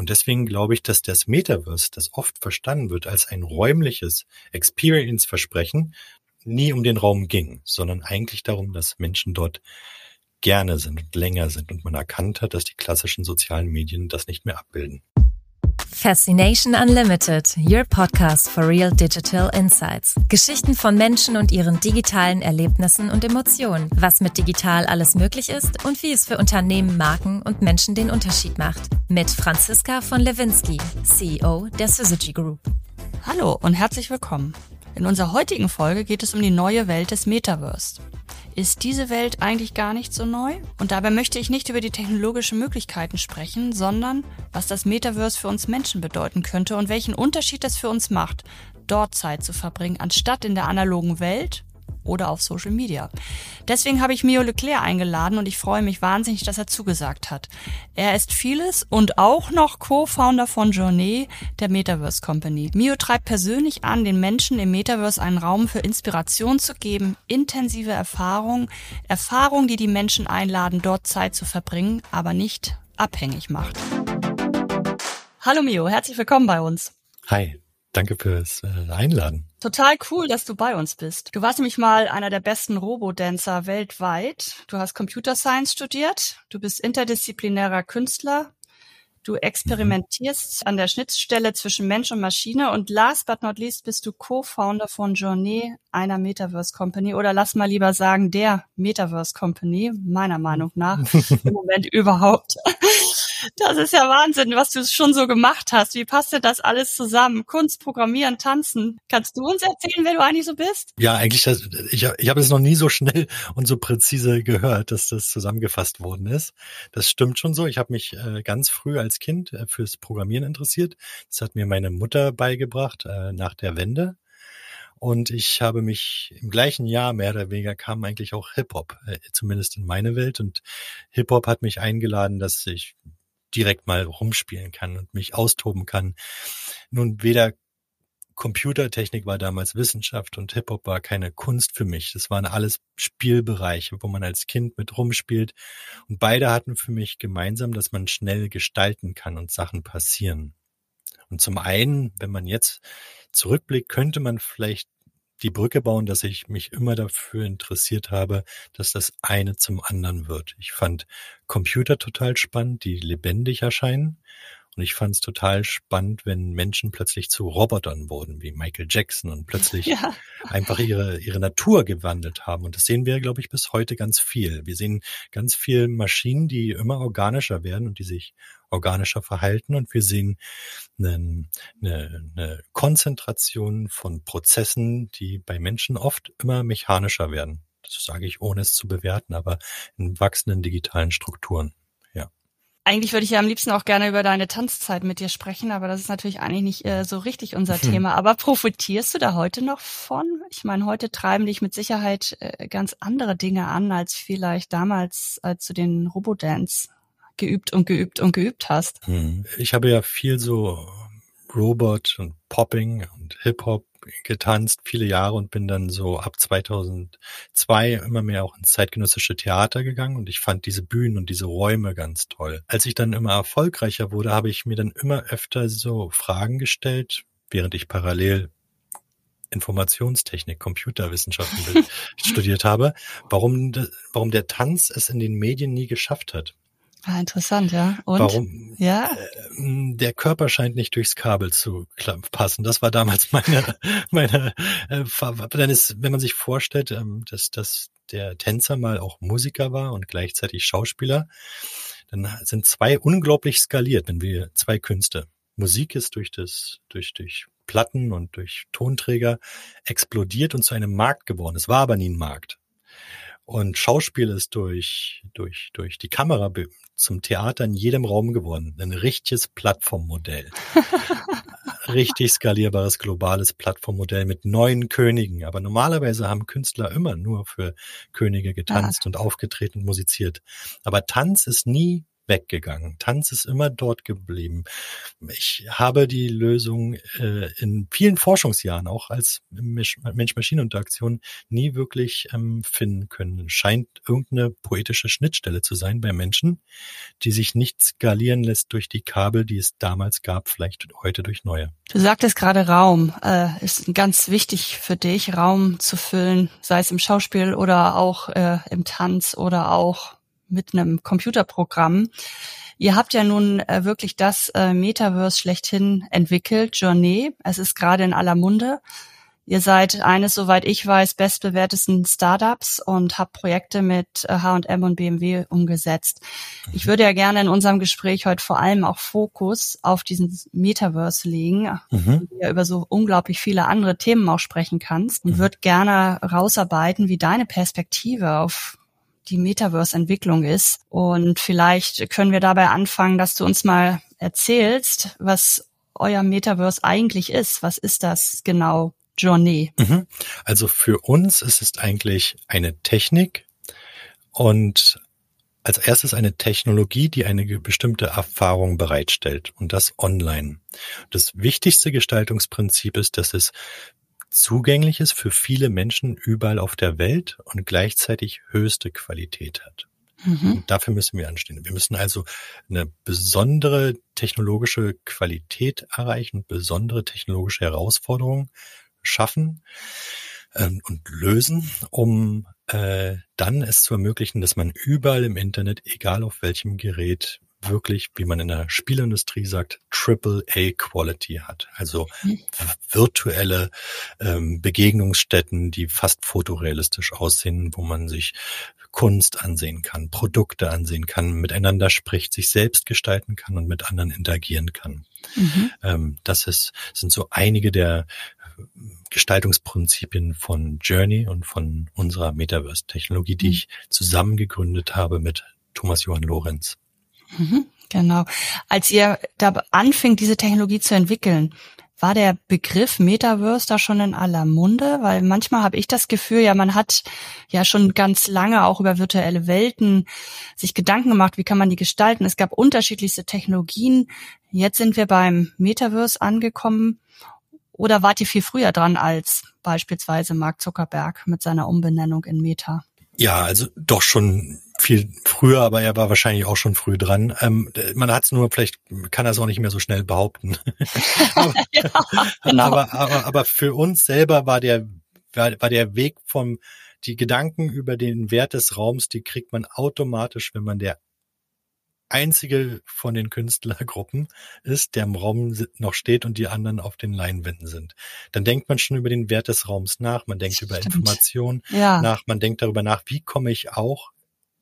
Und deswegen glaube ich, dass das Metaverse, das oft verstanden wird als ein räumliches Experience-Versprechen, nie um den Raum ging, sondern eigentlich darum, dass Menschen dort gerne sind und länger sind und man erkannt hat, dass die klassischen sozialen Medien das nicht mehr abbilden. Fascination Unlimited, your podcast for real digital insights. Geschichten von Menschen und ihren digitalen Erlebnissen und Emotionen. Was mit digital alles möglich ist und wie es für Unternehmen, Marken und Menschen den Unterschied macht. Mit Franziska von Lewinsky, CEO der Syzygy Group. Hallo und herzlich willkommen. In unserer heutigen Folge geht es um die neue Welt des Metaverse. Ist diese Welt eigentlich gar nicht so neu? Und dabei möchte ich nicht über die technologischen Möglichkeiten sprechen, sondern was das Metaverse für uns Menschen bedeuten könnte und welchen Unterschied es für uns macht, dort Zeit zu verbringen, anstatt in der analogen Welt oder auf Social Media. Deswegen habe ich Mio Leclerc eingeladen und ich freue mich wahnsinnig, dass er zugesagt hat. Er ist vieles und auch noch Co-Founder von Journey, der Metaverse Company. Mio treibt persönlich an, den Menschen im Metaverse einen Raum für Inspiration zu geben, intensive Erfahrung, Erfahrung, die die Menschen einladen, dort Zeit zu verbringen, aber nicht abhängig macht. Hallo Mio, herzlich willkommen bei uns. Hi, danke fürs äh, Einladen. Total cool, dass du bei uns bist. Du warst nämlich mal einer der besten Robodancer weltweit. Du hast Computer Science studiert. Du bist interdisziplinärer Künstler. Du experimentierst an der Schnittstelle zwischen Mensch und Maschine und last but not least bist du Co-Founder von Journey, einer Metaverse Company oder lass mal lieber sagen der Metaverse Company, meiner Meinung nach im Moment überhaupt. Das ist ja Wahnsinn, was du schon so gemacht hast. Wie passt denn das alles zusammen? Kunst, Programmieren, Tanzen. Kannst du uns erzählen, wer du eigentlich so bist? Ja, eigentlich, das, ich, ich habe es noch nie so schnell und so präzise gehört, dass das zusammengefasst worden ist. Das stimmt schon so. Ich habe mich äh, ganz früh als Kind äh, fürs Programmieren interessiert. Das hat mir meine Mutter beigebracht äh, nach der Wende. Und ich habe mich im gleichen Jahr mehr oder weniger kam eigentlich auch Hip-Hop, äh, zumindest in meine Welt. Und Hip-Hop hat mich eingeladen, dass ich direkt mal rumspielen kann und mich austoben kann. Nun, weder Computertechnik war damals Wissenschaft und Hip-Hop war keine Kunst für mich. Das waren alles Spielbereiche, wo man als Kind mit rumspielt. Und beide hatten für mich gemeinsam, dass man schnell gestalten kann und Sachen passieren. Und zum einen, wenn man jetzt zurückblickt, könnte man vielleicht die Brücke bauen, dass ich mich immer dafür interessiert habe, dass das eine zum anderen wird. Ich fand Computer total spannend, die lebendig erscheinen. Und ich fand es total spannend, wenn Menschen plötzlich zu Robotern wurden, wie Michael Jackson und plötzlich ja. einfach ihre, ihre Natur gewandelt haben. Und das sehen wir, glaube ich, bis heute ganz viel. Wir sehen ganz viel Maschinen, die immer organischer werden und die sich organischer verhalten. Und wir sehen eine, eine, eine Konzentration von Prozessen, die bei Menschen oft immer mechanischer werden. Das sage ich, ohne es zu bewerten, aber in wachsenden digitalen Strukturen. Eigentlich würde ich ja am liebsten auch gerne über deine Tanzzeit mit dir sprechen, aber das ist natürlich eigentlich nicht äh, so richtig unser hm. Thema. Aber profitierst du da heute noch von? Ich meine, heute treiben dich mit Sicherheit äh, ganz andere Dinge an, als vielleicht damals, als du den Robodance geübt und geübt und geübt hast. Hm. Ich habe ja viel so Robot und Popping und Hip-Hop getanzt, viele Jahre und bin dann so ab 2002 immer mehr auch ins zeitgenössische Theater gegangen und ich fand diese Bühnen und diese Räume ganz toll. Als ich dann immer erfolgreicher wurde, habe ich mir dann immer öfter so Fragen gestellt, während ich parallel Informationstechnik, Computerwissenschaften studiert habe, warum, warum der Tanz es in den Medien nie geschafft hat. Ah, interessant, ja. Und? Warum? Ja. Äh, der Körper scheint nicht durchs Kabel zu passen. Das war damals meine, meine, äh, dann ist, wenn man sich vorstellt, ähm, dass, dass der Tänzer mal auch Musiker war und gleichzeitig Schauspieler, dann sind zwei unglaublich skaliert, wenn wir zwei Künste. Musik ist durch das, durch, durch Platten und durch Tonträger explodiert und zu einem Markt geworden. Es war aber nie ein Markt. Und Schauspiel ist durch, durch, durch die Kamera zum Theater in jedem Raum geworden. Ein richtiges Plattformmodell. Richtig skalierbares globales Plattformmodell mit neuen Königen. Aber normalerweise haben Künstler immer nur für Könige getanzt ja. und aufgetreten und musiziert. Aber Tanz ist nie weggegangen. Tanz ist immer dort geblieben. Ich habe die Lösung äh, in vielen Forschungsjahren, auch als Mensch-Maschinen-Interaktion, nie wirklich ähm, finden können. Scheint irgendeine poetische Schnittstelle zu sein bei Menschen, die sich nicht skalieren lässt durch die Kabel, die es damals gab, vielleicht heute durch neue. Du sagtest gerade Raum, äh, ist ganz wichtig für dich, Raum zu füllen, sei es im Schauspiel oder auch äh, im Tanz oder auch mit einem Computerprogramm. Ihr habt ja nun äh, wirklich das äh, Metaverse schlechthin entwickelt, Journey. Es ist gerade in aller Munde. Ihr seid eines, soweit ich weiß, bestbewertesten Startups und habt Projekte mit H&M und BMW umgesetzt. Ich würde ja gerne in unserem Gespräch heute vor allem auch Fokus auf diesen Metaverse legen, mhm. du ja über so unglaublich viele andere Themen auch sprechen kannst und mhm. würde gerne rausarbeiten, wie deine Perspektive auf die Metaverse-Entwicklung ist. Und vielleicht können wir dabei anfangen, dass du uns mal erzählst, was euer Metaverse eigentlich ist. Was ist das genau? Journey? Mhm. Also für uns ist es eigentlich eine Technik und als erstes eine Technologie, die eine bestimmte Erfahrung bereitstellt und das online. Das wichtigste Gestaltungsprinzip ist, dass es zugänglich ist für viele Menschen überall auf der Welt und gleichzeitig höchste Qualität hat. Mhm. dafür müssen wir anstehen. Wir müssen also eine besondere technologische Qualität erreichen, besondere technologische Herausforderungen schaffen ähm, und lösen, um äh, dann es zu ermöglichen, dass man überall im Internet, egal auf welchem Gerät, wirklich, wie man in der Spielindustrie sagt, Triple A Quality hat. Also virtuelle ähm, Begegnungsstätten, die fast fotorealistisch aussehen, wo man sich Kunst ansehen kann, Produkte ansehen kann, miteinander spricht, sich selbst gestalten kann und mit anderen interagieren kann. Mhm. Ähm, das ist, sind so einige der Gestaltungsprinzipien von Journey und von unserer Metaverse-Technologie, die mhm. ich zusammen gegründet habe mit Thomas Johann Lorenz. Mhm, genau. Als ihr da anfing, diese Technologie zu entwickeln, war der Begriff Metaverse da schon in aller Munde? Weil manchmal habe ich das Gefühl, ja, man hat ja schon ganz lange auch über virtuelle Welten sich Gedanken gemacht, wie kann man die gestalten. Es gab unterschiedlichste Technologien. Jetzt sind wir beim Metaverse angekommen oder wart ihr viel früher dran als beispielsweise Mark Zuckerberg mit seiner Umbenennung in Meta? Ja, also doch schon viel früher, aber er war wahrscheinlich auch schon früh dran. Ähm, man hat es nur, vielleicht kann er es auch nicht mehr so schnell behaupten. aber, ja, genau. aber, aber, aber für uns selber war der, war, war der Weg vom, die Gedanken über den Wert des Raums, die kriegt man automatisch, wenn man der einzige von den Künstlergruppen ist, der im Raum noch steht und die anderen auf den Leinwänden sind. Dann denkt man schon über den Wert des Raums nach, man denkt Stimmt. über Informationen ja. nach, man denkt darüber nach, wie komme ich auch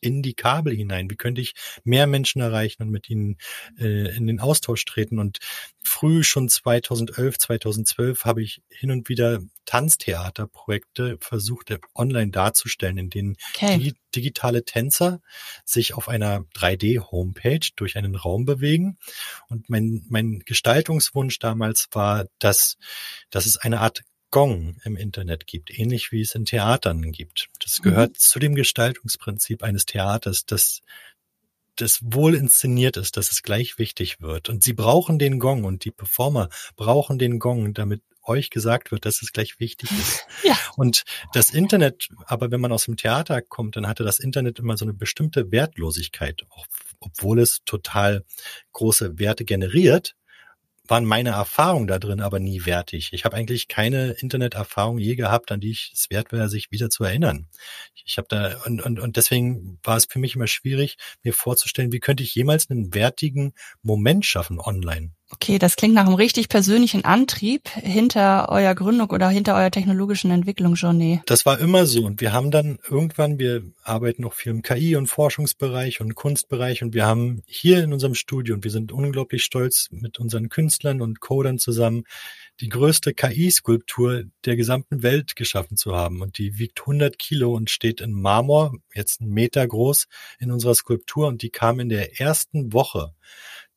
in die Kabel hinein? Wie könnte ich mehr Menschen erreichen und mit ihnen äh, in den Austausch treten? Und früh schon 2011, 2012 habe ich hin und wieder Tanztheaterprojekte versucht, online darzustellen, in denen okay. die digitale Tänzer sich auf einer 3D-Homepage durch einen Raum bewegen. Und mein, mein Gestaltungswunsch damals war, dass, dass es eine Art Gong im Internet gibt, ähnlich wie es in Theatern gibt. Das gehört mhm. zu dem Gestaltungsprinzip eines Theaters, dass das wohl inszeniert ist, dass es gleich wichtig wird. Und sie brauchen den Gong und die Performer brauchen den Gong, damit euch gesagt wird, dass es gleich wichtig ist. Ja. Und das Internet, aber wenn man aus dem Theater kommt, dann hatte das Internet immer so eine bestimmte Wertlosigkeit, obwohl es total große Werte generiert, waren meine Erfahrungen da drin aber nie wertig. Ich habe eigentlich keine Interneterfahrung je gehabt, an die ich es wert wäre, sich wieder zu erinnern. Ich habe da und, und, und deswegen war es für mich immer schwierig, mir vorzustellen, wie könnte ich jemals einen wertigen Moment schaffen online. Okay, das klingt nach einem richtig persönlichen Antrieb hinter eurer Gründung oder hinter eurer technologischen Entwicklung, Journey. Das war immer so. Und wir haben dann irgendwann, wir arbeiten noch viel im KI- und Forschungsbereich und Kunstbereich und wir haben hier in unserem Studio und wir sind unglaublich stolz mit unseren Künstlern und Codern zusammen die größte KI-Skulptur der gesamten Welt geschaffen zu haben. Und die wiegt 100 Kilo und steht in Marmor, jetzt einen Meter groß in unserer Skulptur. Und die kam in der ersten Woche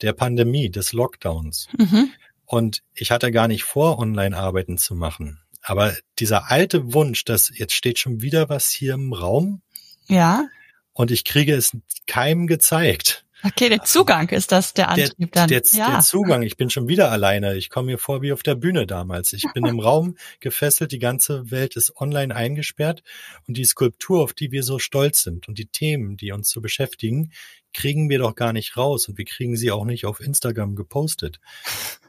der Pandemie, des Lockdowns. Mhm. Und ich hatte gar nicht vor, Online-Arbeiten zu machen. Aber dieser alte Wunsch, dass jetzt steht schon wieder was hier im Raum. Ja. Und ich kriege es keinem gezeigt. Okay, der Zugang ist das der Antrieb der, dann. Der, ja. der Zugang, ich bin schon wieder alleine. Ich komme mir vor wie auf der Bühne damals. Ich bin im Raum gefesselt, die ganze Welt ist online eingesperrt und die Skulptur, auf die wir so stolz sind und die Themen, die uns so beschäftigen, kriegen wir doch gar nicht raus und wir kriegen sie auch nicht auf Instagram gepostet.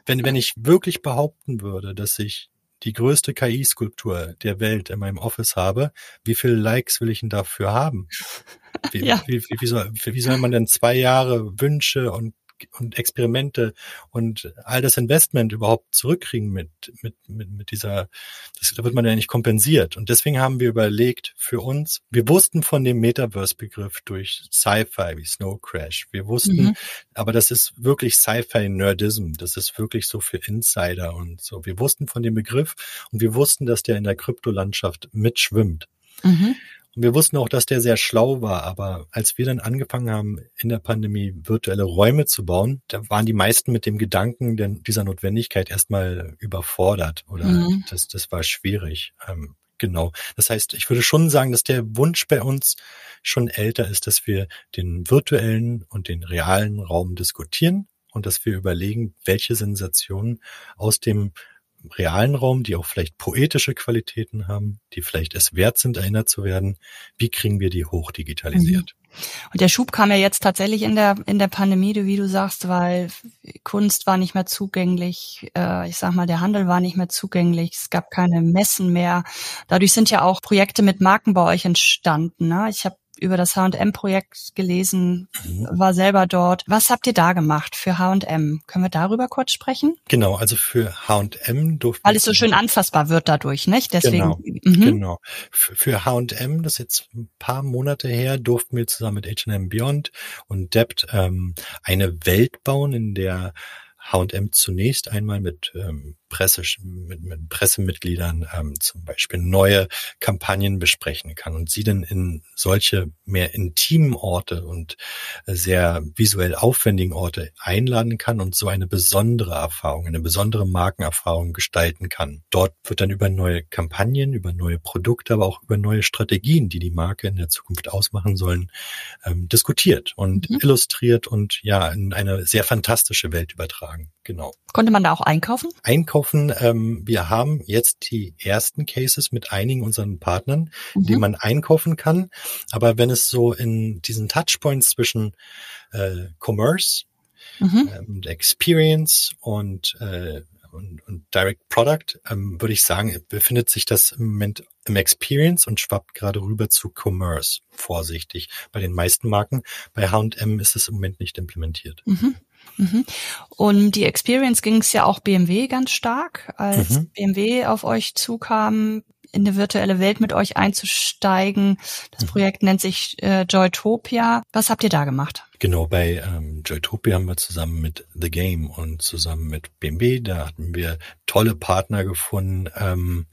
Wenn, wenn ich wirklich behaupten würde, dass ich die größte KI-Skulptur der Welt in meinem Office habe, wie viele Likes will ich denn dafür haben? Wie, ja. wie, wie, wie, soll, wie soll man denn zwei Jahre Wünsche und und Experimente und all das Investment überhaupt zurückkriegen mit, mit, mit, mit dieser, das da wird man ja nicht kompensiert. Und deswegen haben wir überlegt für uns, wir wussten von dem Metaverse-Begriff durch Sci-Fi wie Snow Crash. Wir wussten, mhm. aber das ist wirklich Sci-Fi-Nerdism. Das ist wirklich so für Insider und so. Wir wussten von dem Begriff und wir wussten, dass der in der Kryptolandschaft mitschwimmt. Mhm. Und wir wussten auch, dass der sehr schlau war. Aber als wir dann angefangen haben, in der Pandemie virtuelle Räume zu bauen, da waren die meisten mit dem Gedanken denn dieser Notwendigkeit erstmal überfordert oder mhm. das, das war schwierig. Ähm, genau. Das heißt, ich würde schon sagen, dass der Wunsch bei uns schon älter ist, dass wir den virtuellen und den realen Raum diskutieren und dass wir überlegen, welche Sensationen aus dem realen Raum, die auch vielleicht poetische Qualitäten haben, die vielleicht es wert sind, erinnert zu werden. Wie kriegen wir die hochdigitalisiert? Mhm. Und der Schub kam ja jetzt tatsächlich in der in der Pandemie, wie du sagst, weil Kunst war nicht mehr zugänglich. Äh, ich sag mal, der Handel war nicht mehr zugänglich. Es gab keine Messen mehr. Dadurch sind ja auch Projekte mit Marken bei euch entstanden. Ne? Ich habe über das H&M-Projekt gelesen, mhm. war selber dort. Was habt ihr da gemacht für H&M? Können wir darüber kurz sprechen? Genau, also für H&M durften Weil es so schön anfassbar wird dadurch, nicht? Deswegen. Genau, mhm. genau. Für H&M, das ist jetzt ein paar Monate her, durften wir zusammen mit H&M Beyond und Debt ähm, eine Welt bauen, in der H&M zunächst einmal mit ähm, Presse, mit, mit Pressemitgliedern ähm, zum Beispiel neue Kampagnen besprechen kann und sie dann in solche mehr intimen Orte und äh, sehr visuell aufwendigen Orte einladen kann und so eine besondere Erfahrung, eine besondere Markenerfahrung gestalten kann. Dort wird dann über neue Kampagnen, über neue Produkte, aber auch über neue Strategien, die die Marke in der Zukunft ausmachen sollen, ähm, diskutiert und mhm. illustriert und ja in eine sehr fantastische Welt übertragen. Genau. Konnte man da auch einkaufen? Einkaufen. Ähm, wir haben jetzt die ersten Cases mit einigen unseren Partnern, mhm. die man einkaufen kann. Aber wenn es so in diesen Touchpoints zwischen äh, Commerce mhm. ähm, Experience und äh, und, und Direct Product, ähm, würde ich sagen, befindet sich das im Moment im Experience und schwappt gerade rüber zu Commerce. Vorsichtig. Bei den meisten Marken. Bei H&M ist es im Moment nicht implementiert. Mhm. Mhm. Und die Experience ging es ja auch BMW ganz stark, als mhm. BMW auf euch zukam, in eine virtuelle Welt mit euch einzusteigen. Das mhm. Projekt nennt sich äh, Joytopia. Was habt ihr da gemacht? Genau, bei ähm, Joytopia haben wir zusammen mit The Game und zusammen mit BMW, da hatten wir tolle Partner gefunden, ähm,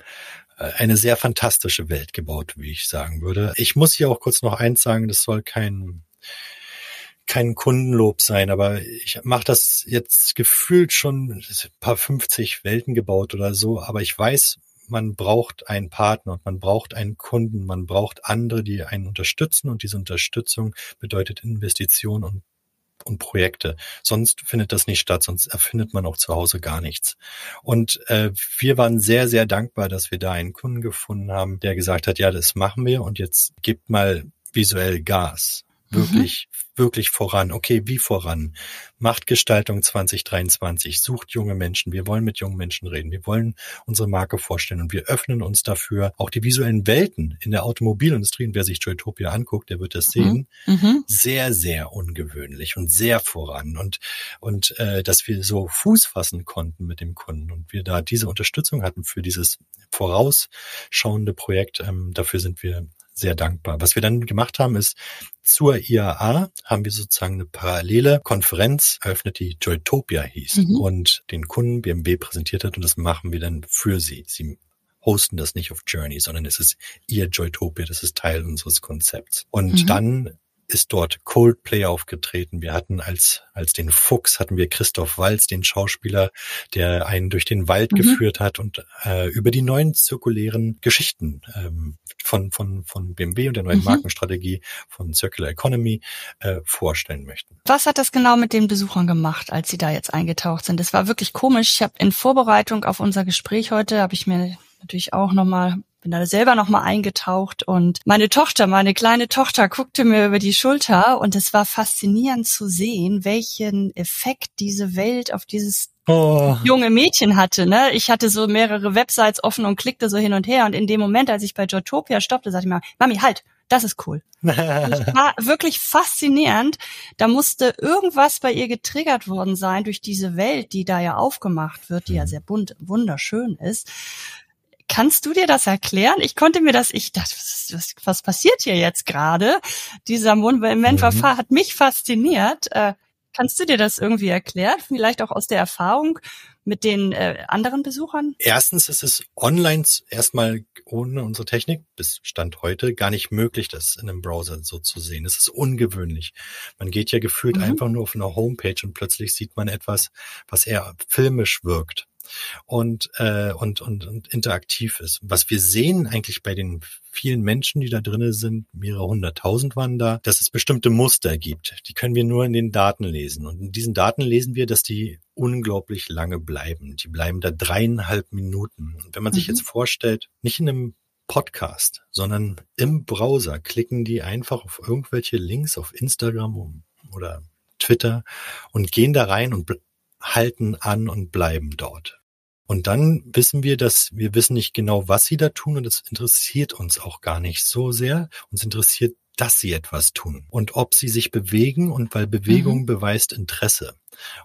äh, eine sehr fantastische Welt gebaut, wie ich sagen würde. Ich muss hier auch kurz noch eins sagen, das soll kein kein Kundenlob sein, aber ich mache das jetzt gefühlt schon ein paar 50 Welten gebaut oder so, aber ich weiß, man braucht einen Partner und man braucht einen Kunden, man braucht andere, die einen unterstützen und diese Unterstützung bedeutet Investition und und Projekte. Sonst findet das nicht statt, sonst erfindet man auch zu Hause gar nichts. Und äh, wir waren sehr, sehr dankbar, dass wir da einen Kunden gefunden haben, der gesagt hat, ja, das machen wir und jetzt gibt mal visuell Gas. Mhm. Wirklich, mhm wirklich voran. Okay, wie voran? Machtgestaltung 2023 sucht junge Menschen. Wir wollen mit jungen Menschen reden. Wir wollen unsere Marke vorstellen und wir öffnen uns dafür auch die visuellen Welten in der Automobilindustrie. Und wer sich Joytopia anguckt, der wird das sehen. Mhm. mhm. Sehr, sehr ungewöhnlich und sehr voran. Und, und äh, dass wir so Fuß fassen konnten mit dem Kunden und wir da diese Unterstützung hatten für dieses vorausschauende Projekt. Ähm, dafür sind wir sehr dankbar. Was wir dann gemacht haben, ist zur IAA haben wir sozusagen eine parallele Konferenz eröffnet, die Joytopia hieß mhm. und den Kunden BMW präsentiert hat und das machen wir dann für sie. Sie hosten das nicht auf Journey, sondern es ist ihr Joytopia, das ist Teil unseres Konzepts. Und mhm. dann ist dort Coldplay aufgetreten. Wir hatten als, als den Fuchs hatten wir Christoph Walz, den Schauspieler, der einen durch den Wald mhm. geführt hat und äh, über die neuen zirkulären Geschichten ähm, von, von, von BMW und der neuen mhm. Markenstrategie von Circular Economy äh, vorstellen möchten. Was hat das genau mit den Besuchern gemacht, als sie da jetzt eingetaucht sind? Das war wirklich komisch. Ich habe in Vorbereitung auf unser Gespräch heute, habe ich mir natürlich auch nochmal bin da selber noch mal eingetaucht und meine Tochter, meine kleine Tochter guckte mir über die Schulter und es war faszinierend zu sehen, welchen Effekt diese Welt auf dieses oh. junge Mädchen hatte. Ne? Ich hatte so mehrere Websites offen und klickte so hin und her und in dem Moment, als ich bei Joytopia stoppte, sagte ich mir, Mami, halt, das ist cool. das war wirklich faszinierend. Da musste irgendwas bei ihr getriggert worden sein durch diese Welt, die da ja aufgemacht wird, die ja mhm. sehr bunt, wunderschön ist. Kannst du dir das erklären? Ich konnte mir das, ich dachte, was, was, was passiert hier jetzt gerade? Dieser Moment mhm. hat mich fasziniert. Äh, kannst du dir das irgendwie erklären? Vielleicht auch aus der Erfahrung mit den äh, anderen Besuchern? Erstens ist es online erstmal ohne unsere Technik bis Stand heute gar nicht möglich, das in einem Browser so zu sehen. Es ist ungewöhnlich. Man geht ja gefühlt mhm. einfach nur auf einer Homepage und plötzlich sieht man etwas, was eher filmisch wirkt und, äh, und, und, und interaktiv ist. Was wir sehen eigentlich bei den vielen Menschen, die da drinnen sind, mehrere hunderttausend waren da, dass es bestimmte Muster gibt. Die können wir nur in den Daten lesen. Und in diesen Daten lesen wir, dass die unglaublich lange bleiben. Die bleiben da dreieinhalb Minuten. Und wenn man mhm. sich jetzt vorstellt, nicht in einem Podcast, sondern im Browser klicken die einfach auf irgendwelche Links auf Instagram oder Twitter und gehen da rein und halten an und bleiben dort. Und dann wissen wir, dass wir wissen nicht genau, was sie da tun und es interessiert uns auch gar nicht so sehr. Uns interessiert, dass sie etwas tun und ob sie sich bewegen und weil Bewegung mhm. beweist Interesse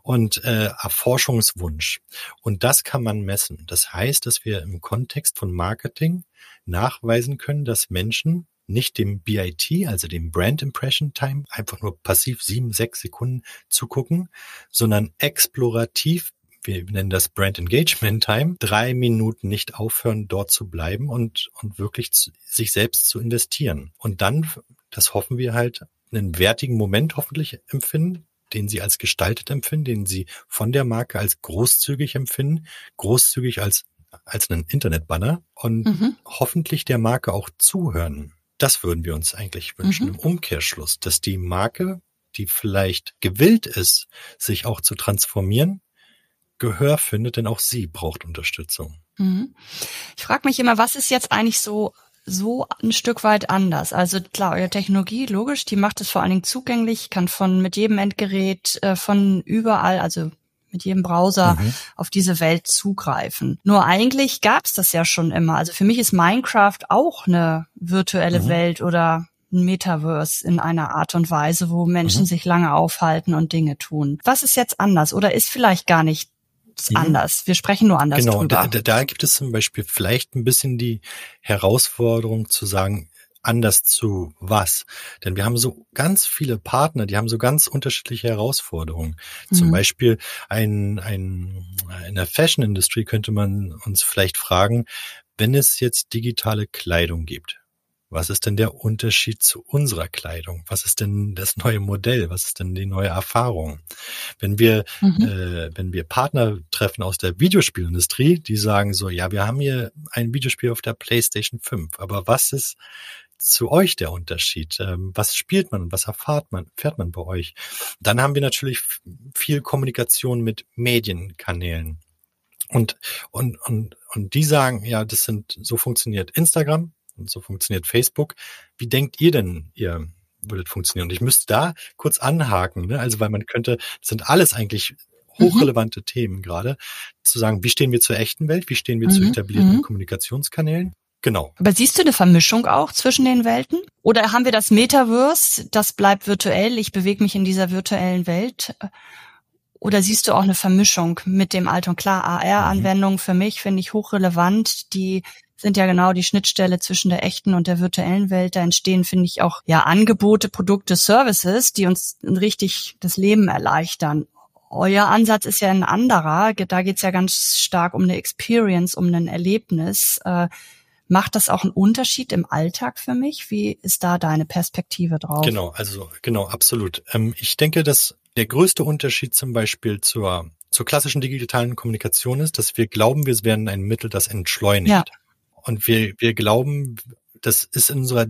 und äh, Erforschungswunsch. Und das kann man messen. Das heißt, dass wir im Kontext von Marketing nachweisen können, dass Menschen nicht dem BIT, also dem Brand Impression Time, einfach nur passiv sieben, sechs Sekunden zugucken, sondern explorativ wir nennen das Brand Engagement Time, drei Minuten nicht aufhören, dort zu bleiben und, und wirklich zu, sich selbst zu investieren. Und dann, das hoffen wir halt, einen wertigen Moment hoffentlich empfinden, den sie als gestaltet empfinden, den sie von der Marke als großzügig empfinden, großzügig als, als einen Internetbanner und mhm. hoffentlich der Marke auch zuhören. Das würden wir uns eigentlich wünschen mhm. im Umkehrschluss, dass die Marke, die vielleicht gewillt ist, sich auch zu transformieren, Gehör findet, denn auch sie braucht Unterstützung. Mhm. Ich frage mich immer, was ist jetzt eigentlich so so ein Stück weit anders. Also klar, eure Technologie, logisch, die macht es vor allen Dingen zugänglich, kann von mit jedem Endgerät, äh, von überall, also mit jedem Browser mhm. auf diese Welt zugreifen. Nur eigentlich gab's das ja schon immer. Also für mich ist Minecraft auch eine virtuelle mhm. Welt oder ein Metaverse in einer Art und Weise, wo Menschen mhm. sich lange aufhalten und Dinge tun. Was ist jetzt anders oder ist vielleicht gar nicht mhm. anders. Wir sprechen nur anders genau, drüber. Da, da gibt es zum Beispiel vielleicht ein bisschen die Herausforderung zu sagen, anders zu was? Denn wir haben so ganz viele Partner, die haben so ganz unterschiedliche Herausforderungen. Mhm. Zum Beispiel ein, ein, in der Fashion Industry könnte man uns vielleicht fragen, wenn es jetzt digitale Kleidung gibt, was ist denn der Unterschied zu unserer Kleidung? Was ist denn das neue Modell? Was ist denn die neue Erfahrung? Wenn wir, mhm. äh, wenn wir Partner treffen aus der Videospielindustrie, die sagen so, ja, wir haben hier ein Videospiel auf der PlayStation 5, aber was ist zu euch der Unterschied? Ähm, was spielt man und was erfahrt man, fährt man bei euch? Dann haben wir natürlich viel Kommunikation mit Medienkanälen. Und, und, und, und die sagen, ja, das sind, so funktioniert Instagram, und so funktioniert Facebook. Wie denkt ihr denn, ihr würdet funktionieren? Und ich müsste da kurz anhaken, ne? also weil man könnte, das sind alles eigentlich hochrelevante mhm. Themen gerade, zu sagen, wie stehen wir zur echten Welt, wie stehen wir mhm. zu etablierten mhm. Kommunikationskanälen. Genau. Aber siehst du eine Vermischung auch zwischen den Welten? Oder haben wir das Metaverse, das bleibt virtuell, ich bewege mich in dieser virtuellen Welt? Oder siehst du auch eine Vermischung mit dem Alten? Klar, AR-Anwendungen für mich finde ich hochrelevant, die sind ja genau die Schnittstelle zwischen der echten und der virtuellen Welt. Da entstehen, finde ich, auch ja Angebote, Produkte, Services, die uns richtig das Leben erleichtern. Euer Ansatz ist ja ein anderer. Da geht's ja ganz stark um eine Experience, um ein Erlebnis. Äh, Macht das auch einen Unterschied im Alltag für mich? Wie ist da deine Perspektive drauf? Genau, also genau, absolut. Ähm, ich denke, dass der größte Unterschied zum Beispiel zur, zur klassischen digitalen Kommunikation ist, dass wir glauben, wir werden ein Mittel, das entschleunigt. Ja. Und wir, wir glauben, das ist in unserer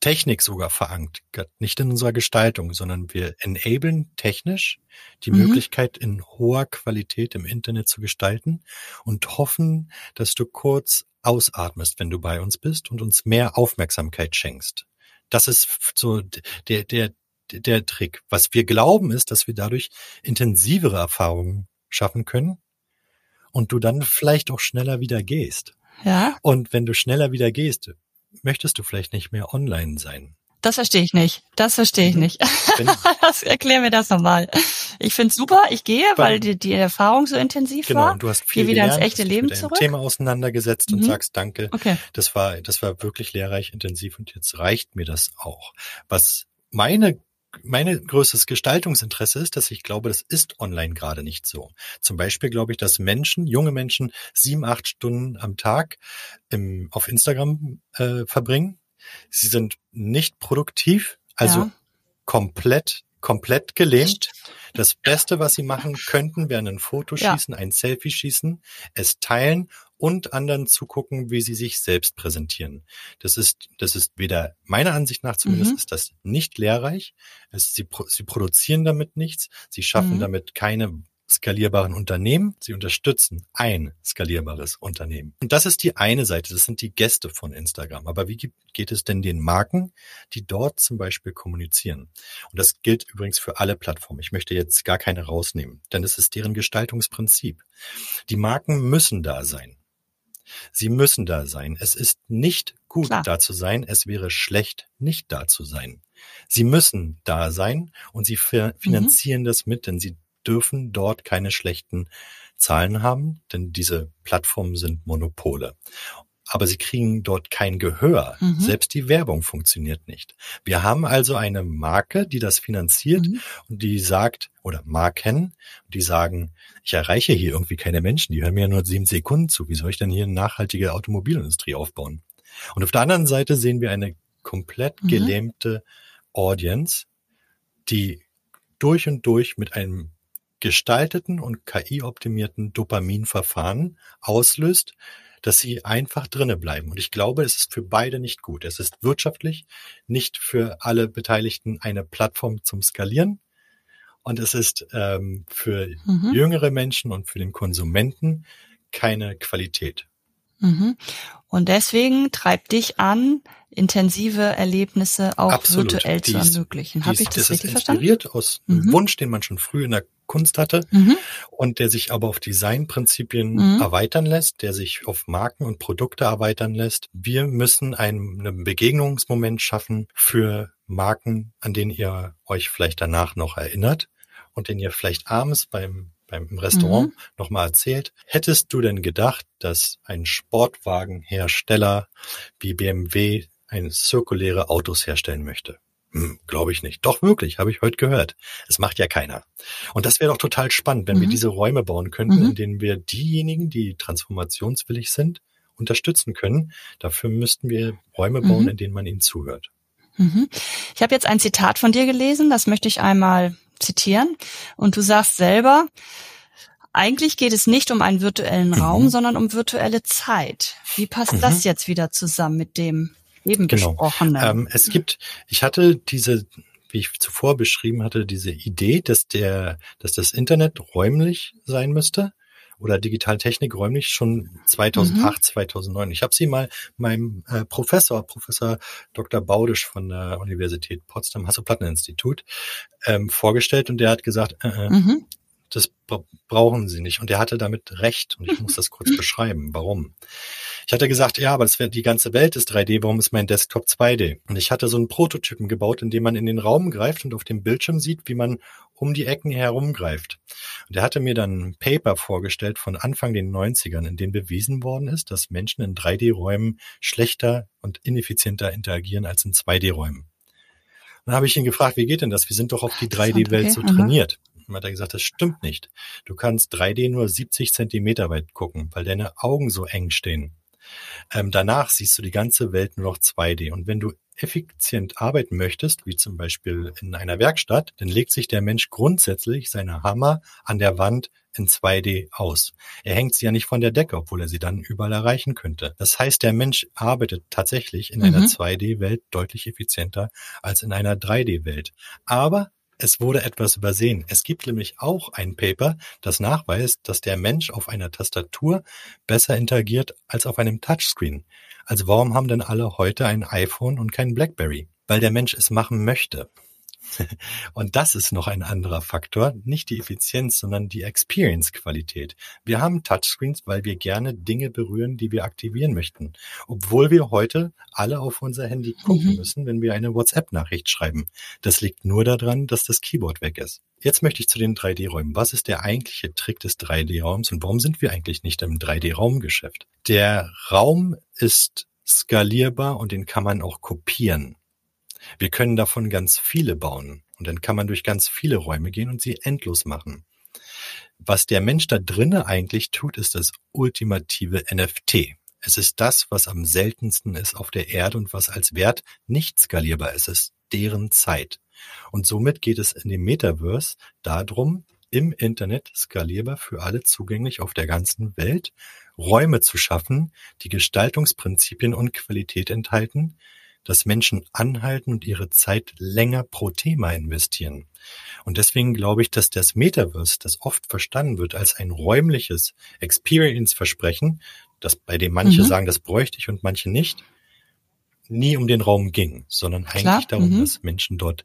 Technik sogar verankert, nicht in unserer Gestaltung, sondern wir enablen technisch die mhm. Möglichkeit, in hoher Qualität im Internet zu gestalten und hoffen, dass du kurz ausatmest, wenn du bei uns bist und uns mehr Aufmerksamkeit schenkst. Das ist so der, der, der Trick. Was wir glauben ist, dass wir dadurch intensivere Erfahrungen schaffen können und du dann vielleicht auch schneller wieder gehst. Ja. Und wenn du schneller wieder gehst, möchtest du vielleicht nicht mehr online sein. Das verstehe ich nicht. Das verstehe ich mhm. nicht. das, erklär mir das nochmal. Ich find's super, ich gehe, weil die, die Erfahrung so intensiv genau, war. Genau, du hast viel Geh wieder gelernt, ins echte Leben mit zurück. Thema auseinandergesetzt mhm. und sagst Danke. Okay. Das war, das war wirklich lehrreich, intensiv und jetzt reicht mir das auch. Was meine meine größtes Gestaltungsinteresse ist, dass ich glaube, das ist online gerade nicht so. Zum Beispiel glaube ich, dass Menschen, junge Menschen, sieben, acht Stunden am Tag im, auf Instagram äh, verbringen Sie sind nicht produktiv, also ja. komplett, komplett gelähmt. Das Beste, was sie machen könnten, wäre ein Foto schießen, ja. ein Selfie schießen, es teilen und anderen zugucken, wie sie sich selbst präsentieren. Das ist, das ist weder meiner Ansicht nach zumindest mhm. ist das nicht lehrreich. Es, sie, sie produzieren damit nichts. Sie schaffen mhm. damit keine skalierbaren Unternehmen. Sie unterstützen ein skalierbares Unternehmen. Und das ist die eine Seite. Das sind die Gäste von Instagram. Aber wie geht es denn den Marken, die dort zum Beispiel kommunizieren? Und das gilt übrigens für alle Plattformen. Ich möchte jetzt gar keine rausnehmen, denn es ist deren Gestaltungsprinzip. Die Marken müssen da sein. Sie müssen da sein. Es ist nicht gut, Klar. da zu sein. Es wäre schlecht, nicht da zu sein. Sie müssen da sein und sie mhm. finanzieren mhm. das mit, denn sie dürfen dort keine schlechten Zahlen haben, denn diese Plattformen sind Monopole. Aber sie kriegen dort kein Gehör. Mhm. Selbst die Werbung funktioniert nicht. Wir haben also eine Marke, die das finanziert mhm. und die sagt, oder Marken, die sagen, ich erreiche hier irgendwie keine Menschen, die hören mir nur sieben Sekunden zu. Wie soll ich denn hier eine nachhaltige Automobilindustrie aufbauen? Und auf der anderen Seite sehen wir eine komplett mhm. gelähmte Audience, die durch und durch mit einem gestalteten und KI-optimierten Dopaminverfahren auslöst, dass sie einfach drinnen bleiben. Und ich glaube, es ist für beide nicht gut. Es ist wirtschaftlich nicht für alle Beteiligten eine Plattform zum Skalieren. Und es ist ähm, für mhm. jüngere Menschen und für den Konsumenten keine Qualität. Mhm. Und deswegen treibt dich an, intensive Erlebnisse auch Absolut. virtuell dies, zu ermöglichen. Habe ich das, das richtig ist inspiriert verstanden? aus einem mhm. Wunsch, den man schon früh in der Kunst hatte mhm. und der sich aber auf Designprinzipien mhm. erweitern lässt, der sich auf Marken und Produkte erweitern lässt. Wir müssen einen, einen Begegnungsmoment schaffen für Marken, an denen ihr euch vielleicht danach noch erinnert und den ihr vielleicht abends beim beim Restaurant mhm. nochmal erzählt. Hättest du denn gedacht, dass ein Sportwagenhersteller wie BMW ein zirkuläre Autos herstellen möchte? Hm, Glaube ich nicht. Doch wirklich, habe ich heute gehört. Es macht ja keiner. Und das wäre doch total spannend, wenn mhm. wir diese Räume bauen könnten, mhm. in denen wir diejenigen, die transformationswillig sind, unterstützen können. Dafür müssten wir Räume bauen, mhm. in denen man ihnen zuhört. Mhm. Ich habe jetzt ein Zitat von dir gelesen, das möchte ich einmal zitieren. Und du sagst selber, eigentlich geht es nicht um einen virtuellen mhm. Raum, sondern um virtuelle Zeit. Wie passt mhm. das jetzt wieder zusammen mit dem eben genau. besprochenen? Ähm, es gibt, ich hatte diese, wie ich zuvor beschrieben hatte, diese Idee, dass der, dass das Internet räumlich sein müsste oder Digitaltechnik räumlich schon 2008, mhm. 2009. Ich habe sie mal meinem äh, Professor, Professor Dr. Baudisch von der Universität Potsdam, Hasso-Platten-Institut, ähm, vorgestellt und der hat gesagt, äh, äh mhm. Das brauchen sie nicht. Und er hatte damit recht und ich muss das kurz beschreiben. Warum? Ich hatte gesagt, ja, aber das wäre die ganze Welt ist 3D, warum ist mein Desktop 2D? Und ich hatte so einen Prototypen gebaut, in dem man in den Raum greift und auf dem Bildschirm sieht, wie man um die Ecken herumgreift. Und er hatte mir dann ein Paper vorgestellt von Anfang den 90ern, in dem bewiesen worden ist, dass Menschen in 3D-Räumen schlechter und ineffizienter interagieren als in 2D-Räumen. Dann habe ich ihn gefragt, wie geht denn das? Wir sind doch auf die 3D-Welt okay, so trainiert. Und hat er gesagt, das stimmt nicht. Du kannst 3D nur 70 Zentimeter weit gucken, weil deine Augen so eng stehen. Ähm, danach siehst du die ganze Welt nur noch 2D. Und wenn du effizient arbeiten möchtest, wie zum Beispiel in einer Werkstatt, dann legt sich der Mensch grundsätzlich seine Hammer an der Wand in 2D aus. Er hängt sie ja nicht von der Decke, obwohl er sie dann überall erreichen könnte. Das heißt, der Mensch arbeitet tatsächlich in mhm. einer 2D-Welt deutlich effizienter als in einer 3D-Welt. Aber es wurde etwas übersehen. Es gibt nämlich auch ein Paper, das nachweist, dass der Mensch auf einer Tastatur besser interagiert als auf einem Touchscreen. Also warum haben denn alle heute ein iPhone und kein Blackberry? Weil der Mensch es machen möchte. Und das ist noch ein anderer Faktor, nicht die Effizienz, sondern die Experience-Qualität. Wir haben Touchscreens, weil wir gerne Dinge berühren, die wir aktivieren möchten. Obwohl wir heute alle auf unser Handy gucken mhm. müssen, wenn wir eine WhatsApp-Nachricht schreiben. Das liegt nur daran, dass das Keyboard weg ist. Jetzt möchte ich zu den 3D-Räumen. Was ist der eigentliche Trick des 3D-Raums und warum sind wir eigentlich nicht im 3D-Raumgeschäft? Der Raum ist skalierbar und den kann man auch kopieren. Wir können davon ganz viele bauen und dann kann man durch ganz viele Räume gehen und sie endlos machen. Was der Mensch da drinnen eigentlich tut, ist das ultimative NFT. Es ist das, was am seltensten ist auf der Erde und was als Wert nicht skalierbar ist. Es ist deren Zeit. Und somit geht es in dem Metaverse darum, im Internet skalierbar für alle zugänglich auf der ganzen Welt Räume zu schaffen, die Gestaltungsprinzipien und Qualität enthalten, dass Menschen anhalten und ihre Zeit länger pro Thema investieren. Und deswegen glaube ich, dass das Metaverse, das oft verstanden wird als ein räumliches Experience-Versprechen, das bei dem manche mhm. sagen, das bräuchte ich und manche nicht, nie um den Raum ging, sondern Klar. eigentlich darum, mhm. dass Menschen dort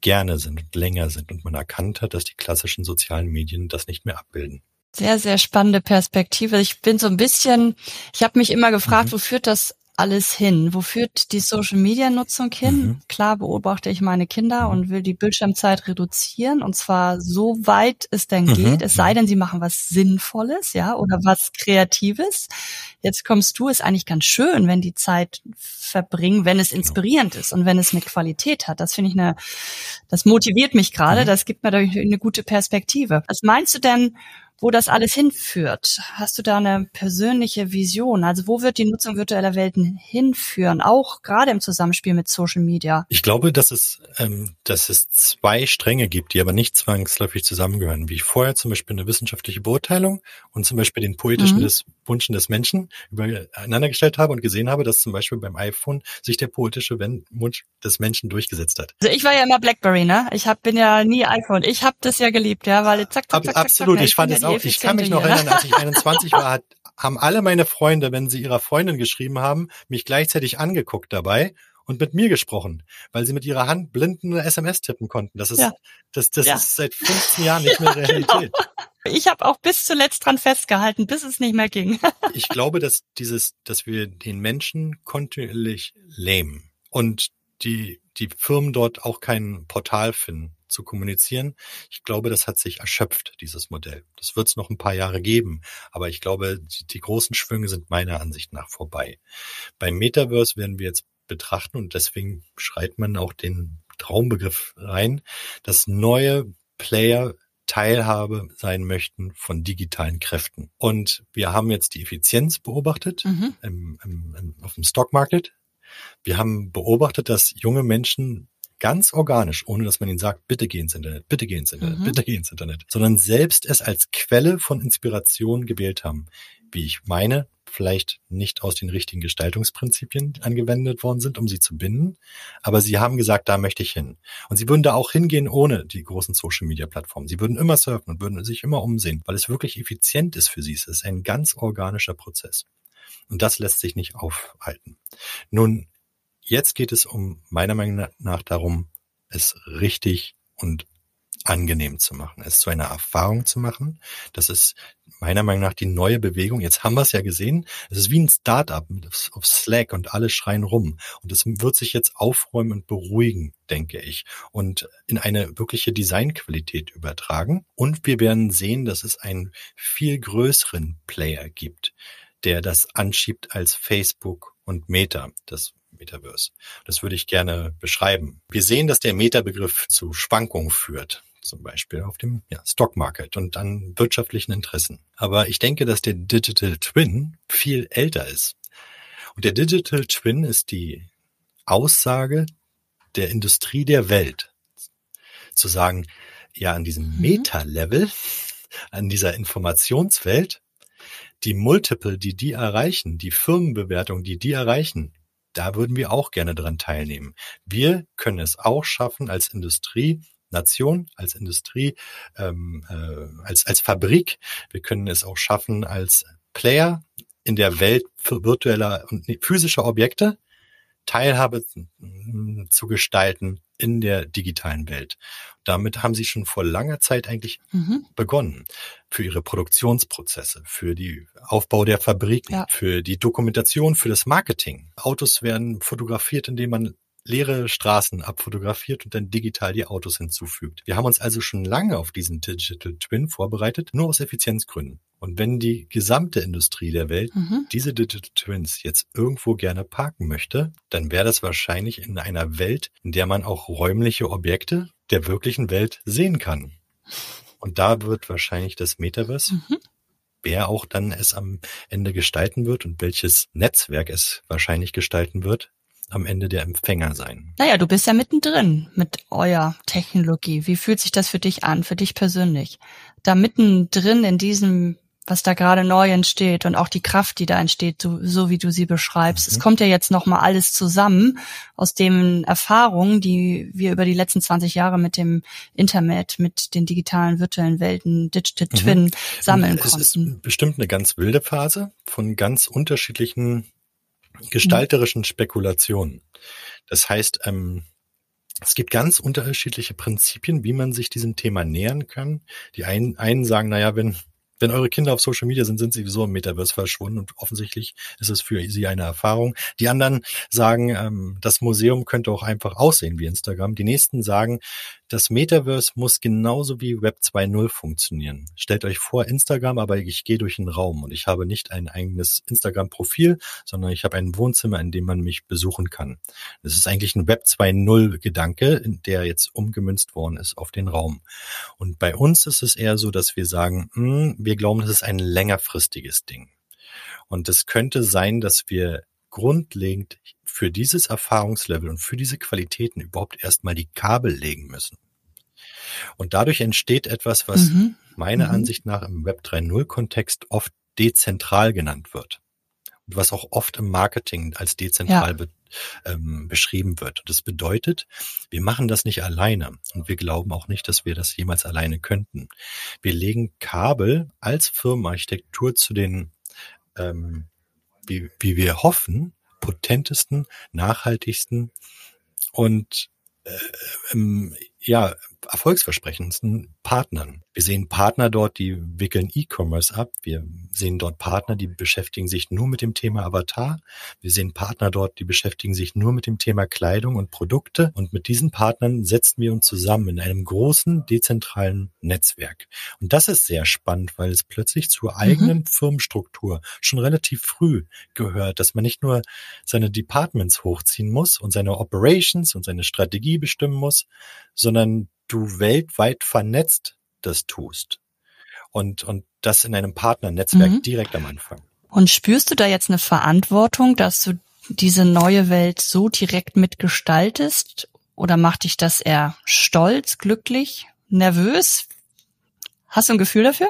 gerne sind und länger sind und man erkannt hat, dass die klassischen sozialen Medien das nicht mehr abbilden. Sehr, sehr spannende Perspektive. Ich bin so ein bisschen, ich habe mich immer gefragt, mhm. wo führt das alles hin? Wo führt die Social-Media-Nutzung hin? Mhm. Klar beobachte ich meine Kinder mhm. und will die Bildschirmzeit reduzieren und zwar so weit es denn mhm. geht, es sei denn, sie machen was Sinnvolles, ja, oder was Kreatives. Jetzt kommst du, ist eigentlich ganz schön, wenn die Zeit verbringen, wenn es inspirierend ist und wenn es eine Qualität hat. Das finde ich eine, das motiviert mich gerade, mhm. das gibt mir dadurch eine gute Perspektive. Was meinst du denn, wo das alles hinführt. Hast du da eine persönliche Vision? Also wo wird die Nutzung virtueller Welten hinführen, auch gerade im Zusammenspiel mit Social Media? Ich glaube, dass es, ähm, dass es zwei Stränge gibt, die aber nicht zwangsläufig zusammengehören, wie ich vorher zum Beispiel eine wissenschaftliche Beurteilung und zum Beispiel den poetischen mhm. des Wunschen des Menschen übereinander gestellt habe und gesehen habe, dass zum Beispiel beim iPhone sich der poetische Wunsch des Menschen durchgesetzt hat. Also ich war ja immer BlackBerry, ne? Ich hab, bin ja nie iPhone. Ich habe das ja geliebt, ja, weil zack, zack, zack, Absolut, zack, ich fand es auch auch, ich kann mich noch erinnern, als ich 21 war, hat, haben alle meine Freunde, wenn sie ihrer Freundin geschrieben haben, mich gleichzeitig angeguckt dabei und mit mir gesprochen, weil sie mit ihrer Hand blinden SMS tippen konnten. Das ist, ja. das, das ja. ist seit 15 Jahren nicht mehr Realität. Genau. Ich habe auch bis zuletzt dran festgehalten, bis es nicht mehr ging. ich glaube, dass dieses, dass wir den Menschen kontinuierlich lähmen und die, die Firmen dort auch kein Portal finden zu kommunizieren. Ich glaube, das hat sich erschöpft, dieses Modell. Das wird es noch ein paar Jahre geben, aber ich glaube, die, die großen Schwünge sind meiner Ansicht nach vorbei. Beim Metaverse werden wir jetzt betrachten und deswegen schreit man auch den Traumbegriff rein, dass neue Player Teilhabe sein möchten von digitalen Kräften. Und wir haben jetzt die Effizienz beobachtet mhm. im, im, im, auf dem Stock Market. Wir haben beobachtet, dass junge Menschen ganz organisch, ohne dass man ihnen sagt, bitte geh ins Internet, bitte geh ins Internet, mhm. bitte geh ins Internet, sondern selbst es als Quelle von Inspiration gewählt haben. Wie ich meine, vielleicht nicht aus den richtigen Gestaltungsprinzipien angewendet worden sind, um sie zu binden, aber sie haben gesagt, da möchte ich hin. Und sie würden da auch hingehen ohne die großen Social-Media-Plattformen. Sie würden immer surfen und würden sich immer umsehen, weil es wirklich effizient ist für sie. Es ist ein ganz organischer Prozess. Und das lässt sich nicht aufhalten. Nun Jetzt geht es um meiner Meinung nach darum, es richtig und angenehm zu machen, es zu einer Erfahrung zu machen. Das ist meiner Meinung nach die neue Bewegung. Jetzt haben wir es ja gesehen. Es ist wie ein Startup auf Slack und alle schreien rum. Und es wird sich jetzt aufräumen und beruhigen, denke ich, und in eine wirkliche Designqualität übertragen. Und wir werden sehen, dass es einen viel größeren Player gibt, der das anschiebt als Facebook und Meta. Das Metaverse. Das würde ich gerne beschreiben. Wir sehen, dass der Meta-Begriff zu Schwankungen führt. zum Beispiel auf dem ja, Stock Market und an wirtschaftlichen Interessen. Aber ich denke, dass der Digital Twin viel älter ist. Und der Digital Twin ist die Aussage der Industrie der Welt. Zu sagen, ja, an diesem mhm. Meta-Level, an dieser Informationswelt, die Multiple, die die erreichen, die Firmenbewertung, die die erreichen, da würden wir auch gerne dran teilnehmen. Wir können es auch schaffen als Industrie, Nation, als Industrie, ähm, äh, als, als Fabrik. Wir können es auch schaffen als Player in der Welt virtueller und physischer Objekte. Teilhabe zu gestalten in der digitalen Welt. Damit haben sie schon vor langer Zeit eigentlich mhm. begonnen. Für ihre Produktionsprozesse, für die Aufbau der Fabriken, ja. für die Dokumentation, für das Marketing. Autos werden fotografiert, indem man leere Straßen abfotografiert und dann digital die Autos hinzufügt. Wir haben uns also schon lange auf diesen Digital Twin vorbereitet, nur aus Effizienzgründen. Und wenn die gesamte Industrie der Welt mhm. diese Digital Twins jetzt irgendwo gerne parken möchte, dann wäre das wahrscheinlich in einer Welt, in der man auch räumliche Objekte der wirklichen Welt sehen kann. Und da wird wahrscheinlich das Metaverse mhm wer auch dann es am Ende gestalten wird und welches Netzwerk es wahrscheinlich gestalten wird, am Ende der Empfänger sein. Naja, du bist ja mittendrin mit eurer Technologie. Wie fühlt sich das für dich an, für dich persönlich? Da mittendrin in diesem, was da gerade neu entsteht und auch die Kraft, die da entsteht, so, so wie du sie beschreibst. Mhm. Es kommt ja jetzt nochmal alles zusammen aus den Erfahrungen, die wir über die letzten 20 Jahre mit dem Internet, mit den digitalen virtuellen Welten, Digital mhm. Twin mhm. sammeln es konnten. Es ist bestimmt eine ganz wilde Phase von ganz unterschiedlichen gestalterischen Spekulationen. Das heißt, ähm, es gibt ganz unterschiedliche Prinzipien, wie man sich diesem Thema nähern kann. Die einen, einen sagen, naja, wenn wenn eure Kinder auf Social Media sind, sind sie sowieso im Metaverse verschwunden und offensichtlich ist es für sie eine Erfahrung. Die anderen sagen, ähm, das Museum könnte auch einfach aussehen wie Instagram. Die nächsten sagen, das Metaverse muss genauso wie Web 2.0 funktionieren. Stellt euch vor, Instagram, aber ich gehe durch einen Raum und ich habe nicht ein eigenes Instagram-Profil, sondern ich habe ein Wohnzimmer, in dem man mich besuchen kann. Das ist eigentlich ein Web 2.0-Gedanke, der jetzt umgemünzt worden ist auf den Raum. Und bei uns ist es eher so, dass wir sagen, mh, hm, wir glauben, das ist ein längerfristiges Ding. Und es könnte sein, dass wir grundlegend für dieses Erfahrungslevel und für diese Qualitäten überhaupt erstmal die Kabel legen müssen. Und dadurch entsteht etwas, was mhm. meiner mhm. Ansicht nach im Web 3.0 Kontext oft dezentral genannt wird. Was auch oft im Marketing als dezentral ja. be ähm, beschrieben wird. Das bedeutet, wir machen das nicht alleine. Und wir glauben auch nicht, dass wir das jemals alleine könnten. Wir legen Kabel als Firmenarchitektur zu den ähm, wie, wie wir hoffen, potentesten, nachhaltigsten und äh, ähm, ja, erfolgsversprechendsten Partnern. Wir sehen Partner dort, die wickeln E-Commerce ab. Wir sehen dort Partner, die beschäftigen sich nur mit dem Thema Avatar. Wir sehen Partner dort, die beschäftigen sich nur mit dem Thema Kleidung und Produkte. Und mit diesen Partnern setzen wir uns zusammen in einem großen, dezentralen Netzwerk. Und das ist sehr spannend, weil es plötzlich zur eigenen mhm. Firmenstruktur schon relativ früh gehört, dass man nicht nur seine Departments hochziehen muss und seine Operations und seine Strategie bestimmen muss, sondern du weltweit vernetzt das tust. Und, und das in einem Partnernetzwerk mhm. direkt am Anfang. Und spürst du da jetzt eine Verantwortung, dass du diese neue Welt so direkt mitgestaltest? Oder macht dich das eher stolz, glücklich, nervös? Hast du ein Gefühl dafür?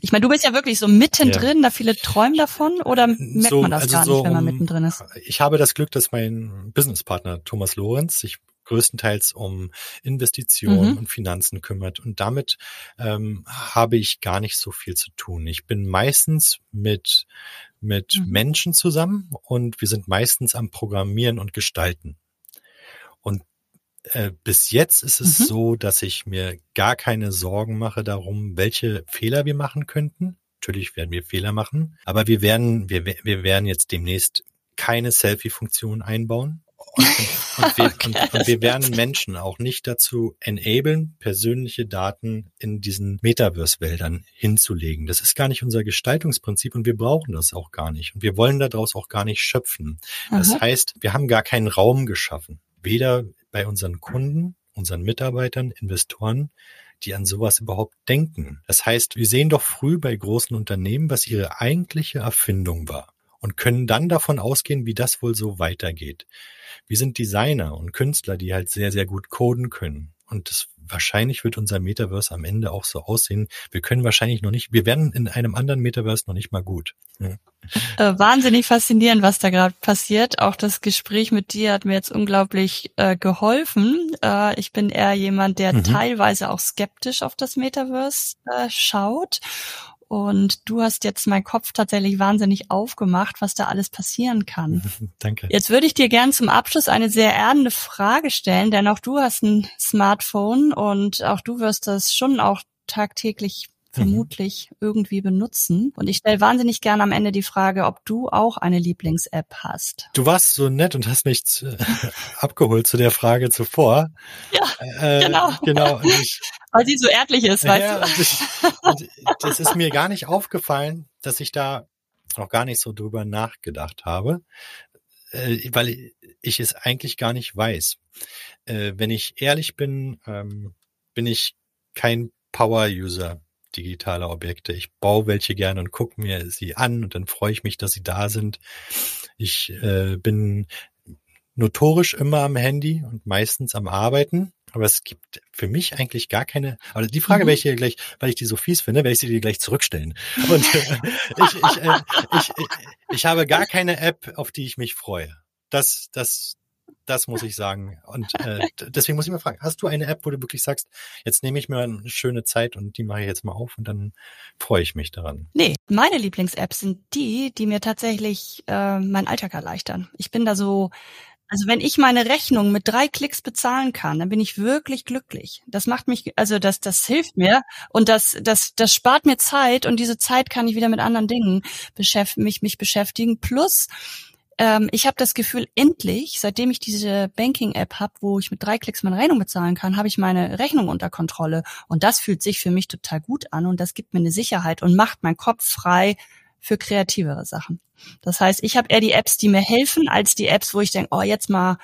Ich meine, du bist ja wirklich so mittendrin, ja. da viele träumen davon oder merkt so, man das also gar so, nicht, wenn man mittendrin ist? Ich habe das Glück, dass mein Businesspartner Thomas Lorenz sich größtenteils um Investitionen mhm. und Finanzen kümmert. Und damit ähm, habe ich gar nicht so viel zu tun. Ich bin meistens mit, mit mhm. Menschen zusammen und wir sind meistens am Programmieren und Gestalten. Und äh, bis jetzt ist es mhm. so, dass ich mir gar keine Sorgen mache darum, welche Fehler wir machen könnten. Natürlich werden wir Fehler machen, aber wir werden, wir, wir werden jetzt demnächst keine Selfie-Funktion einbauen. Und, wir, okay. und, und, wir werden Menschen auch nicht dazu enablen, persönliche Daten in diesen Metaverse-Wäldern hinzulegen. Das ist gar nicht unser Gestaltungsprinzip und wir brauchen das auch gar nicht. Und wir wollen daraus auch gar nicht schöpfen. Das mhm. heißt, wir haben gar keinen Raum geschaffen. Weder bei unseren Kunden, unseren Mitarbeitern, Investoren, die an sowas überhaupt denken. Das heißt, wir sehen doch früh bei großen Unternehmen, was ihre eigentliche Erfindung war und können dann davon ausgehen, wie das wohl so weitergeht. Wir sind Designer und Künstler, die halt sehr, sehr gut coden können. Und das, wahrscheinlich wird unser Metaverse am Ende auch so aussehen. Wir können wahrscheinlich noch nicht, wir werden in einem anderen Metaverse noch nicht mal gut. Äh, wahnsinnig faszinierend, was da gerade passiert. Auch das Gespräch mit dir hat mir jetzt unglaublich äh, geholfen. Äh, ich bin eher jemand, der mhm. teilweise auch skeptisch auf das Metaverse äh, schaut und du hast jetzt meinen Kopf tatsächlich wahnsinnig aufgemacht, was da alles passieren kann. Danke. Jetzt würde ich dir gern zum Abschluss eine sehr erdende Frage stellen, denn auch du hast ein Smartphone und auch du wirst das schon auch tagtäglich. Vermutlich mhm. irgendwie benutzen. Und ich stelle wahnsinnig gerne am Ende die Frage, ob du auch eine Lieblings-App hast. Du warst so nett und hast mich äh, abgeholt zu der Frage zuvor. Ja, äh, genau. genau. Ich, Weil sie so ehrlich ist, weißt ja, du. Und ich, und das ist mir gar nicht aufgefallen, dass ich da noch gar nicht so drüber nachgedacht habe, äh, weil ich es eigentlich gar nicht weiß. Äh, wenn ich ehrlich bin, ähm, bin ich kein Power-User digitale Objekte. Ich baue welche gerne und gucke mir sie an und dann freue ich mich, dass sie da sind. Ich äh, bin notorisch immer am Handy und meistens am Arbeiten. Aber es gibt für mich eigentlich gar keine. Aber die Frage mhm. werde ich dir gleich, weil ich die so fies finde, werde ich sie dir gleich zurückstellen. Und äh, ich, ich, äh, ich, ich, ich habe gar keine App, auf die ich mich freue. Das, das, das muss ich sagen. Und äh, deswegen muss ich mal fragen, hast du eine App, wo du wirklich sagst, jetzt nehme ich mir eine schöne Zeit und die mache ich jetzt mal auf und dann freue ich mich daran? Nee, meine Lieblings-Apps sind die, die mir tatsächlich äh, meinen Alltag erleichtern. Ich bin da so, also wenn ich meine Rechnung mit drei Klicks bezahlen kann, dann bin ich wirklich glücklich. Das macht mich, also das, das hilft mir und das, das, das spart mir Zeit und diese Zeit kann ich wieder mit anderen Dingen beschäft, mich, mich beschäftigen. Plus, ähm, ich habe das Gefühl, endlich, seitdem ich diese Banking-App habe, wo ich mit drei Klicks meine Rechnung bezahlen kann, habe ich meine Rechnung unter Kontrolle. Und das fühlt sich für mich total gut an und das gibt mir eine Sicherheit und macht meinen Kopf frei für kreativere Sachen. Das heißt, ich habe eher die Apps, die mir helfen, als die Apps, wo ich denke, oh, jetzt mal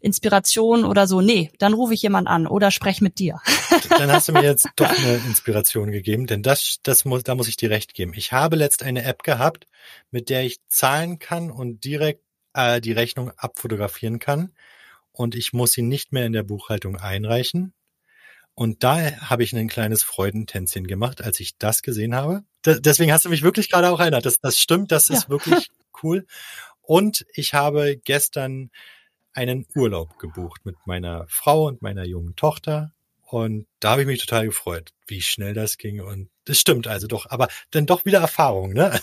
Inspiration oder so. Nee, dann rufe ich jemand an oder sprech mit dir. Dann hast du mir jetzt doch eine Inspiration gegeben, denn das, das muss, da muss ich dir recht geben. Ich habe letzt eine App gehabt, mit der ich zahlen kann und direkt äh, die Rechnung abfotografieren kann. Und ich muss sie nicht mehr in der Buchhaltung einreichen. Und da habe ich ein kleines Freudentänzchen gemacht, als ich das gesehen habe. Da, deswegen hast du mich wirklich gerade auch erinnert. Das, das stimmt, das ist ja. wirklich cool. Und ich habe gestern einen Urlaub gebucht mit meiner Frau und meiner jungen Tochter. Und da habe ich mich total gefreut, wie schnell das ging. Und das stimmt also doch, aber dann doch wieder Erfahrung, ne?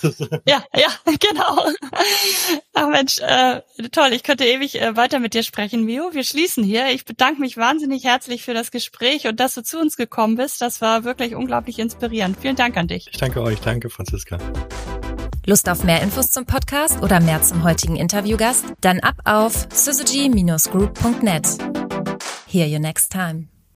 ja, ja, genau. Ach Mensch, äh, toll, ich könnte ewig äh, weiter mit dir sprechen, Mio. Wir schließen hier. Ich bedanke mich wahnsinnig herzlich für das Gespräch und dass du zu uns gekommen bist. Das war wirklich unglaublich inspirierend. Vielen Dank an dich. Ich danke euch. Danke, Franziska. Lust auf mehr Infos zum Podcast oder mehr zum heutigen Interviewgast? Dann ab auf syzygy-group.net. Hear you next time.